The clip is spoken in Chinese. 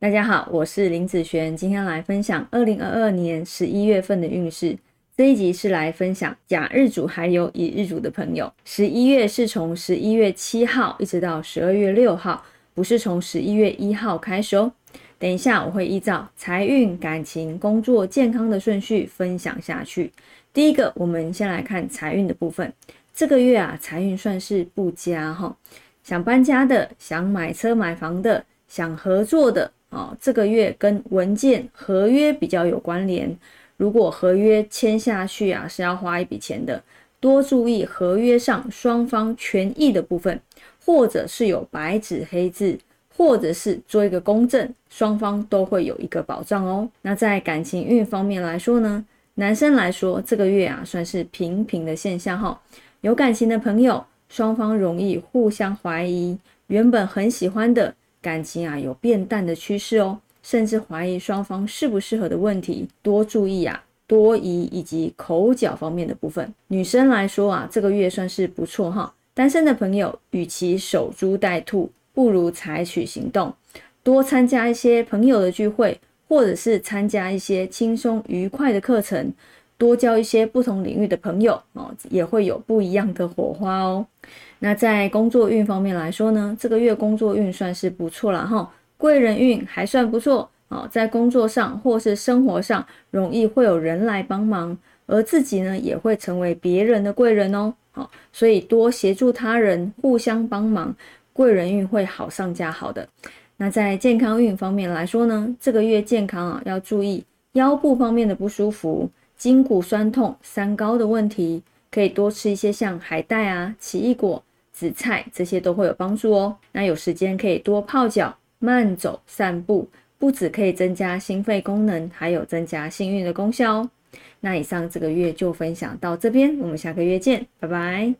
大家好，我是林子璇，今天来分享二零二二年十一月份的运势。这一集是来分享甲日主还有乙日主的朋友。十一月是从十一月七号一直到十二月六号，不是从十一月一号开始哦。等一下我会依照财运、感情、工作、健康的顺序分享下去。第一个，我们先来看财运的部分。这个月啊，财运算是不佳哈。想搬家的，想买车买房的，想合作的啊，这个月跟文件合约比较有关联。如果合约签下去啊，是要花一笔钱的，多注意合约上双方权益的部分，或者是有白纸黑字。或者是做一个公证，双方都会有一个保障哦。那在感情运方面来说呢，男生来说这个月啊算是平平的现象哈。有感情的朋友，双方容易互相怀疑，原本很喜欢的感情啊有变淡的趋势哦，甚至怀疑双方适不适合的问题，多注意啊多疑以及口角方面的部分。女生来说啊，这个月算是不错哈。单身的朋友，与其守株待兔。不如采取行动，多参加一些朋友的聚会，或者是参加一些轻松愉快的课程，多交一些不同领域的朋友哦，也会有不一样的火花哦。那在工作运方面来说呢，这个月工作运算是不错了哈，贵人运还算不错哦，在工作上或是生活上容易会有人来帮忙，而自己呢也会成为别人的贵人哦。好，所以多协助他人，互相帮忙。贵人运会好上加好的。那在健康运方面来说呢，这个月健康啊要注意腰部方面的不舒服、筋骨酸痛、三高的问题，可以多吃一些像海带啊、奇异果、紫菜这些都会有帮助哦。那有时间可以多泡脚、慢走、散步，不止可以增加心肺功能，还有增加幸运的功效哦。那以上这个月就分享到这边，我们下个月见，拜拜。